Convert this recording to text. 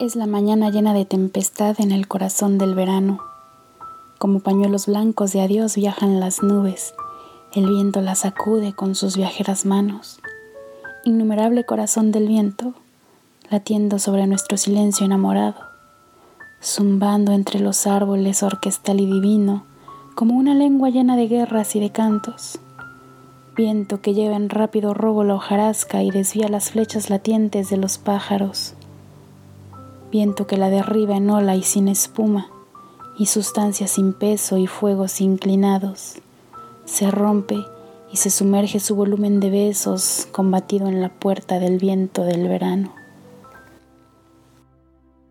Es la mañana llena de tempestad en el corazón del verano. Como pañuelos blancos de adiós viajan las nubes. El viento las sacude con sus viajeras manos. Innumerable corazón del viento, latiendo sobre nuestro silencio enamorado, zumbando entre los árboles orquestal y divino, como una lengua llena de guerras y de cantos. Viento que lleva en rápido robo la hojarasca y desvía las flechas latientes de los pájaros viento que la derriba en ola y sin espuma, y sustancias sin peso y fuegos inclinados. Se rompe y se sumerge su volumen de besos combatido en la puerta del viento del verano.